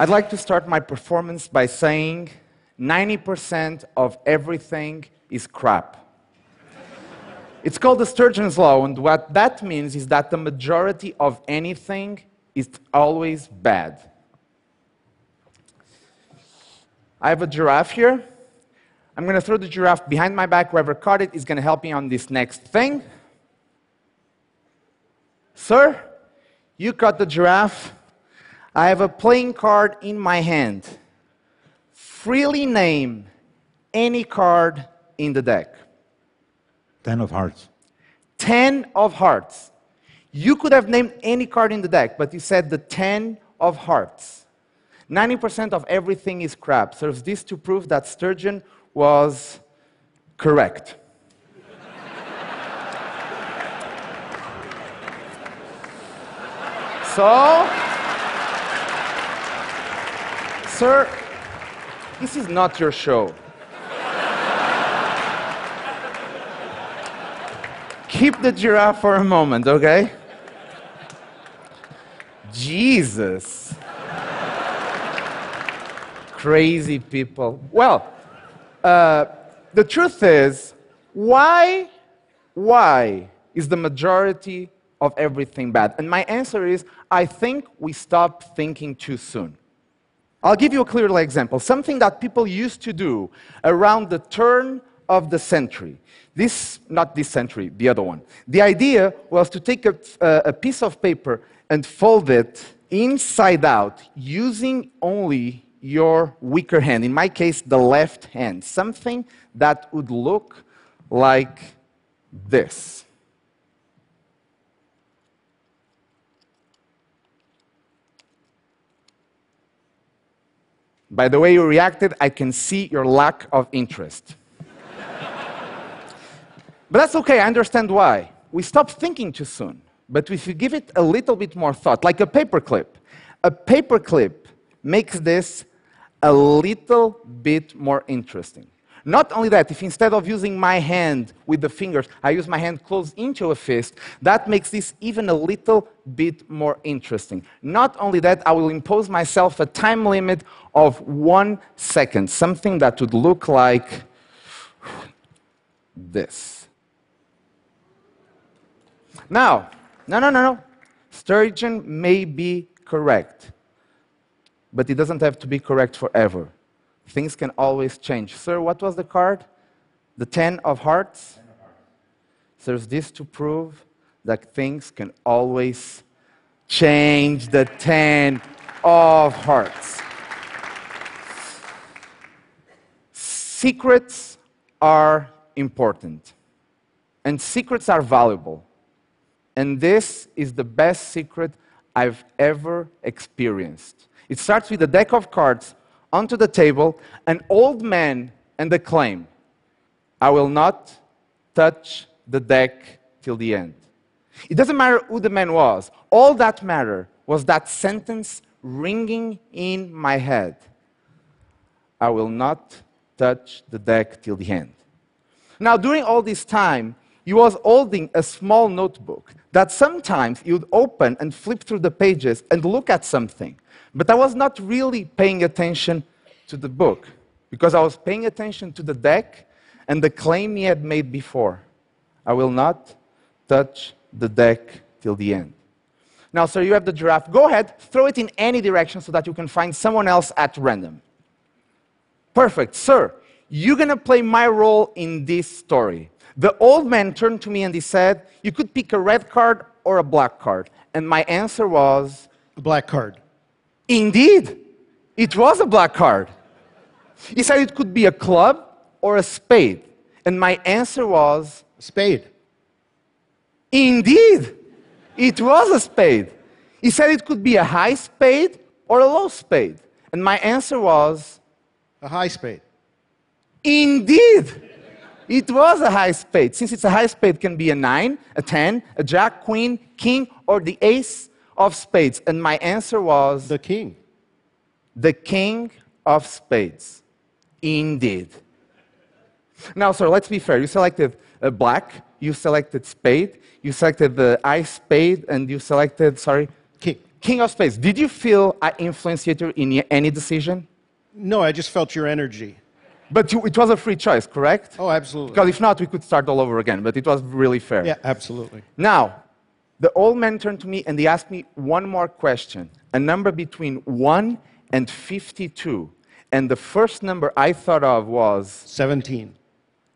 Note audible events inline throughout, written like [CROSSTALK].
I'd like to start my performance by saying 90% of everything is crap. It's called the Sturgeon's Law, and what that means is that the majority of anything is always bad. I have a giraffe here. I'm going to throw the giraffe behind my back. Whoever caught it is going to help me on this next thing. Sir, you caught the giraffe. I have a playing card in my hand. Freely name any card in the deck. Ten of hearts. Ten of hearts. You could have named any card in the deck, but you said the ten of hearts. 90% of everything is crap. Serves this to prove that Sturgeon was correct. [LAUGHS] so, sir, this is not your show. Keep the giraffe for a moment, okay? Jesus. Crazy people. Well, uh, the truth is, why, why is the majority of everything bad? And my answer is, I think we stop thinking too soon. I'll give you a clear example. Something that people used to do around the turn of the century. This, not this century, the other one. The idea was to take a, a piece of paper and fold it inside out using only your weaker hand, in my case, the left hand, something that would look like this. By the way you reacted, I can see your lack of interest. but that's okay, I understand why. We stop thinking too soon. But if you give it a little bit more thought, like a paperclip, a paperclip makes this a little bit more interesting. Not only that, if instead of using my hand with the fingers, I use my hand closed into a fist, that makes this even a little bit more interesting. Not only that, I will impose myself a time limit of one second, something that would look like this. Now, no, no, no, no. Sturgeon may be correct but it doesn't have to be correct forever. Things can always change. Sir, what was the card? The Ten of Hearts? Ten of hearts. Serves this to prove that things can always change. The Ten of Hearts. Secrets are important, and secrets are valuable. And this is the best secret I've ever experienced. It starts with a deck of cards onto the table, an old man and the claim I will not touch the deck till the end. It doesn't matter who the man was, all that mattered was that sentence ringing in my head I will not touch the deck till the end. Now, during all this time, he was holding a small notebook that sometimes he would open and flip through the pages and look at something. But I was not really paying attention to the book because I was paying attention to the deck and the claim he had made before. I will not touch the deck till the end. Now, sir, you have the giraffe. Go ahead, throw it in any direction so that you can find someone else at random. Perfect. Sir, you're going to play my role in this story. The old man turned to me and he said, You could pick a red card or a black card. And my answer was, A black card. Indeed, it was a black card. He said it could be a club or a spade. And my answer was spade. Indeed, it was a spade. He said it could be a high spade or a low spade. And my answer was a high spade. Indeed, it was a high spade. Since it's a high spade, it can be a nine, a ten, a jack, queen, king, or the ace of spades? And my answer was the king. The king of spades. Indeed. Now, sir, let's be fair. You selected uh, black, you selected spade, you selected the ice spade, and you selected, sorry? King. King of Spades, did you feel I influenced you in any decision? No, I just felt your energy. But you, it was a free choice, correct? Oh, absolutely. Because if not, we could start all over again, but it was really fair. Yeah, absolutely. Now, the old man turned to me and he asked me one more question a number between 1 and 52. And the first number I thought of was 17.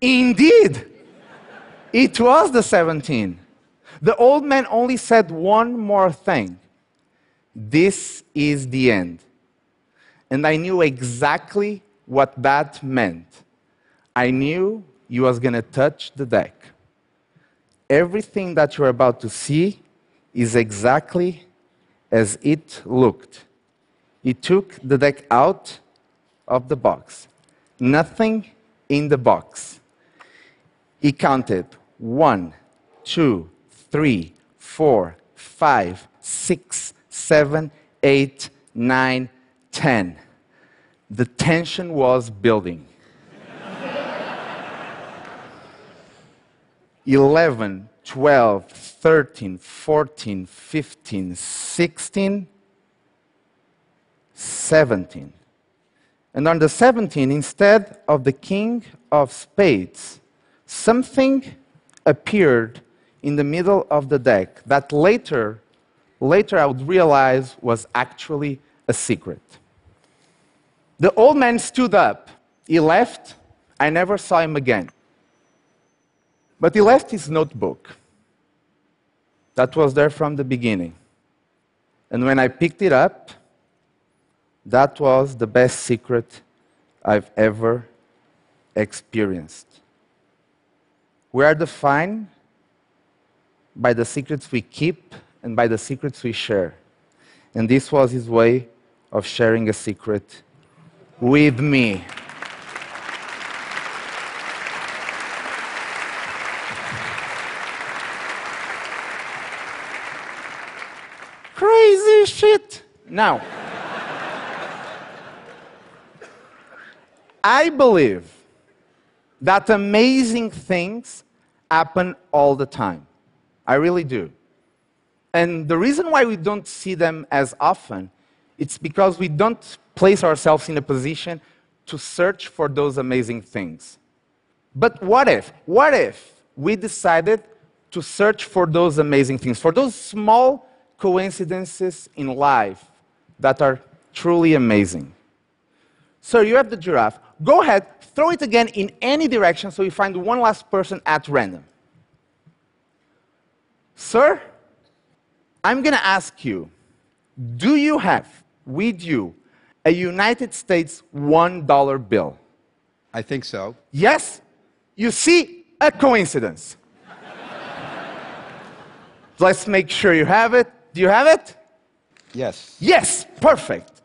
Indeed, it was the 17. The old man only said one more thing This is the end. And I knew exactly what that meant. I knew he was going to touch the deck. Everything that you're about to see is exactly as it looked. He took the deck out of the box. Nothing in the box. He counted one, two, three, four, five, six, seven, eight, nine, ten. The tension was building. 11, 12, 13, 14, 15, 16, 17. And on the 17, instead of the king of spades, something appeared in the middle of the deck that later, later I would realize was actually a secret. The old man stood up. He left. I never saw him again. But he left his notebook that was there from the beginning. And when I picked it up, that was the best secret I've ever experienced. We are defined by the secrets we keep and by the secrets we share. And this was his way of sharing a secret with me. Crazy shit. Now, I believe that amazing things happen all the time. I really do. And the reason why we don't see them as often, it's because we don't place ourselves in a position to search for those amazing things. But what if? What if we decided to search for those amazing things, for those small coincidences in life that are truly amazing? Sir, you have the giraffe. Go ahead, throw it again in any direction so you find one last person at random. Sir, I'm going to ask you do you have with you a United States $1 bill? I think so. Yes? You see, a coincidence. [LAUGHS] Let's make sure you have it. Do you have it? Yes. Yes, perfect.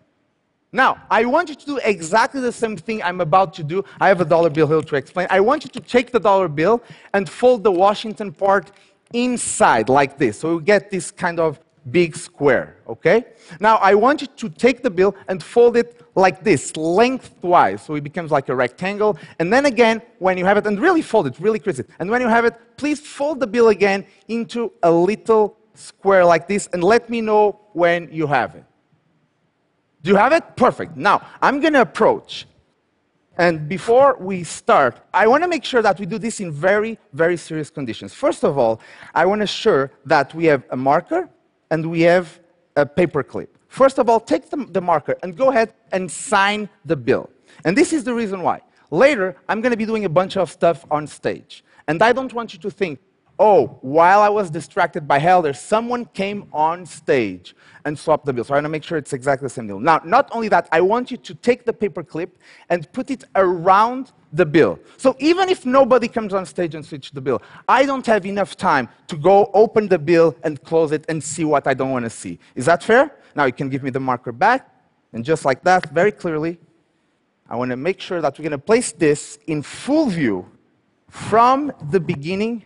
Now, I want you to do exactly the same thing I'm about to do. I have a dollar bill here to explain. I want you to take the dollar bill and fold the Washington part inside like this. So you get this kind of big square, okay? Now, I want you to take the bill and fold it like this, lengthwise, so it becomes like a rectangle. And then again, when you have it, and really fold it, really crease it. And when you have it, please fold the bill again into a little square like this, and let me know when you have it. Do you have it? Perfect. Now, I'm going to approach. And before we start, I want to make sure that we do this in very, very serious conditions. First of all, I want to ensure that we have a marker and we have a paper clip. First of all, take the, the marker and go ahead and sign the bill. And this is the reason why. Later, I'm going to be doing a bunch of stuff on stage. And I don't want you to think, oh, while I was distracted by Helder, someone came on stage and swapped the bill. So I want to make sure it's exactly the same deal. Now, not only that, I want you to take the paper clip and put it around the bill. So even if nobody comes on stage and switch the bill, I don't have enough time to go open the bill and close it and see what I don't want to see. Is that fair? Now you can give me the marker back. And just like that, very clearly, I want to make sure that we're going to place this in full view from the beginning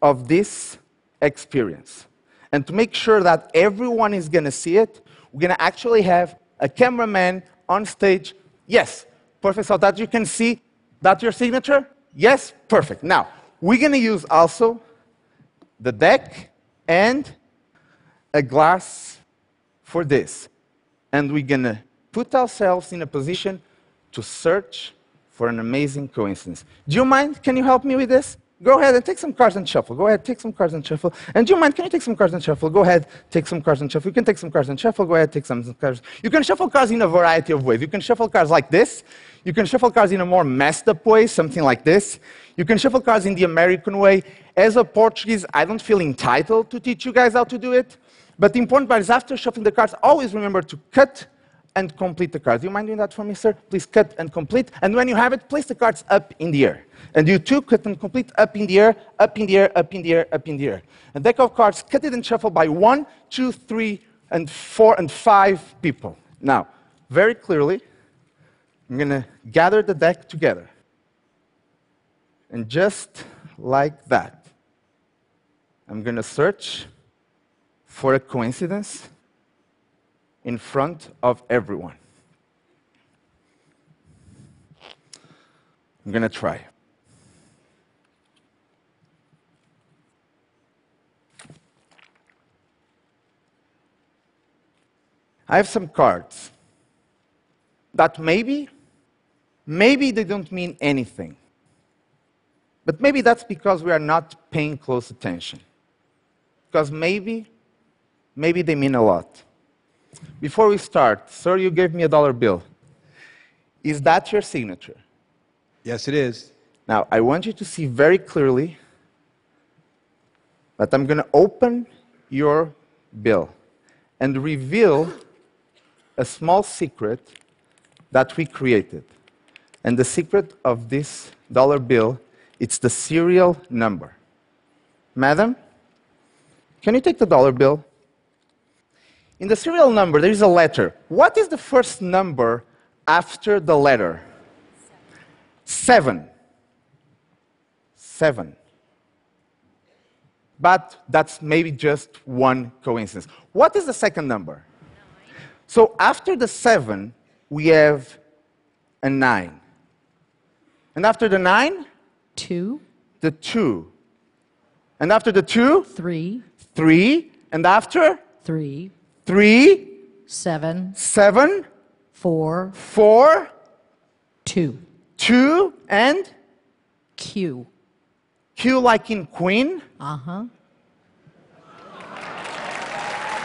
of this experience. And to make sure that everyone is going to see it, we're going to actually have a cameraman on stage. Yes, perfect. So that you can see that your signature? Yes, perfect. Now, we're going to use also the deck and a glass for this. And we're going to put ourselves in a position to search for an amazing coincidence. Do you mind? Can you help me with this? Go ahead and take some cards and shuffle. Go ahead, take some cards and shuffle. And do you mind? Can you take some cards and shuffle? Go ahead, take some cards and shuffle. You can take some cards and shuffle. Go ahead, take some cards. You can shuffle cards in a variety of ways. You can shuffle cards like this. You can shuffle cards in a more messed up way, something like this. You can shuffle cards in the American way. As a Portuguese, I don't feel entitled to teach you guys how to do it. But the important part is after shuffling the cards, always remember to cut and complete the cards. Do you mind doing that for me, sir? Please cut and complete. And when you have it, place the cards up in the air. And you too cut and complete up in the air, up in the air, up in the air, up in the air. A deck of cards cut it and shuffle by one, two, three, and four, and five people. Now, very clearly, I'm going to gather the deck together. And just like that, I'm going to search for a coincidence in front of everyone. I'm going to try. I have some cards that maybe, maybe they don't mean anything. But maybe that's because we are not paying close attention. Because maybe, maybe they mean a lot. Before we start, sir, you gave me a dollar bill. Is that your signature? Yes, it is. Now, I want you to see very clearly that I'm going to open your bill and reveal a small secret that we created. And the secret of this dollar bill, it's the serial number. Madam, can you take the dollar bill? In the serial number, there is a letter. What is the first number after the letter? Seven. Seven. But that's maybe just one coincidence. What is the second number? So after the seven, we have a nine. And after the nine, two, the two. And after the two? Three. Three. And after three, three, seven, seven, four, four, two. two, and Q. Q like in queen. Uh huh.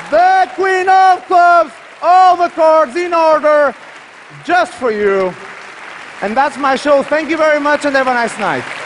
The queen of clubs, all the cards in order, just for you. And that's my show. Thank you very much and have a nice night.